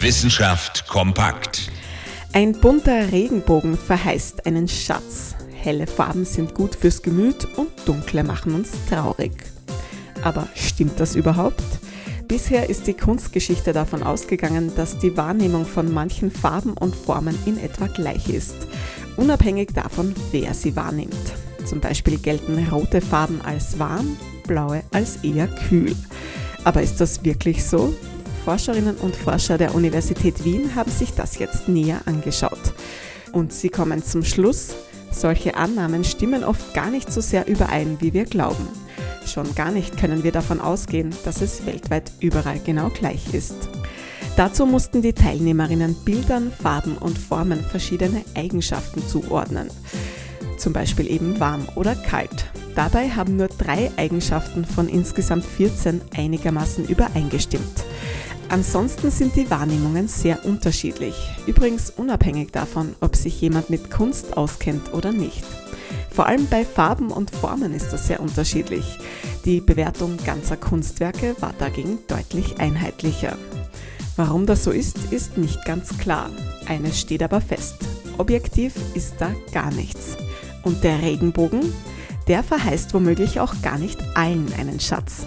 Wissenschaft kompakt. Ein bunter Regenbogen verheißt einen Schatz. Helle Farben sind gut fürs Gemüt und dunkle machen uns traurig. Aber stimmt das überhaupt? Bisher ist die Kunstgeschichte davon ausgegangen, dass die Wahrnehmung von manchen Farben und Formen in etwa gleich ist, unabhängig davon, wer sie wahrnimmt. Zum Beispiel gelten rote Farben als warm, blaue als eher kühl. Aber ist das wirklich so? Forscherinnen und Forscher der Universität Wien haben sich das jetzt näher angeschaut. Und sie kommen zum Schluss, solche Annahmen stimmen oft gar nicht so sehr überein, wie wir glauben. Schon gar nicht können wir davon ausgehen, dass es weltweit überall genau gleich ist. Dazu mussten die Teilnehmerinnen Bildern, Farben und Formen verschiedene Eigenschaften zuordnen. Zum Beispiel eben warm oder kalt. Dabei haben nur drei Eigenschaften von insgesamt 14 einigermaßen übereingestimmt. Ansonsten sind die Wahrnehmungen sehr unterschiedlich, übrigens unabhängig davon, ob sich jemand mit Kunst auskennt oder nicht. Vor allem bei Farben und Formen ist das sehr unterschiedlich. Die Bewertung ganzer Kunstwerke war dagegen deutlich einheitlicher. Warum das so ist, ist nicht ganz klar. Eines steht aber fest. Objektiv ist da gar nichts. Und der Regenbogen, der verheißt womöglich auch gar nicht allen einen Schatz.